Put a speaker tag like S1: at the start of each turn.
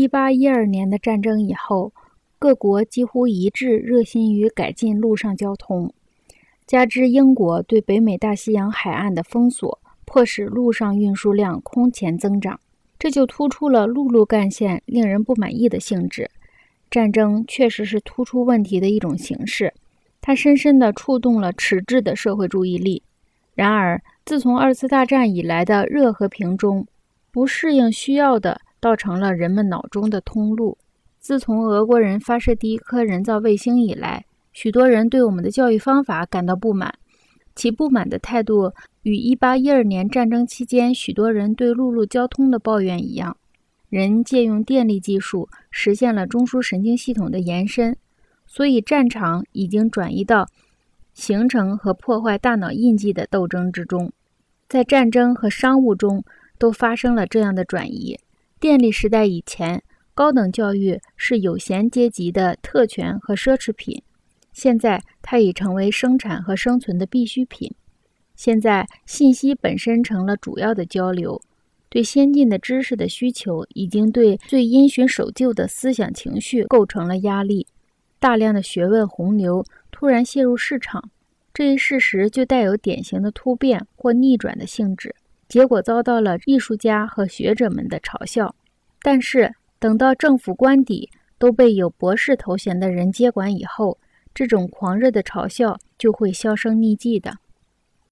S1: 一八一二年的战争以后，各国几乎一致热心于改进陆上交通，加之英国对北美大西洋海岸的封锁，迫使陆上运输量空前增长，这就突出了陆路干线令人不满意的性质。战争确实是突出问题的一种形式，它深深地触动了迟滞的社会注意力。然而，自从二次大战以来的热和平中，不适应需要的。倒成了人们脑中的通路。自从俄国人发射第一颗人造卫星以来，许多人对我们的教育方法感到不满。其不满的态度与1812年战争期间许多人对陆路交通的抱怨一样。人借用电力技术实现了中枢神经系统的延伸，所以战场已经转移到形成和破坏大脑印记的斗争之中。在战争和商务中都发生了这样的转移。电力时代以前，高等教育是有闲阶级的特权和奢侈品，现在它已成为生产和生存的必需品。现在，信息本身成了主要的交流，对先进的知识的需求已经对最因循守旧的思想情绪构成了压力。大量的学问洪流突然泄入市场，这一事实就带有典型的突变或逆转的性质。结果遭到了艺术家和学者们的嘲笑，但是等到政府官邸都被有博士头衔的人接管以后，这种狂热的嘲笑就会销声匿迹的。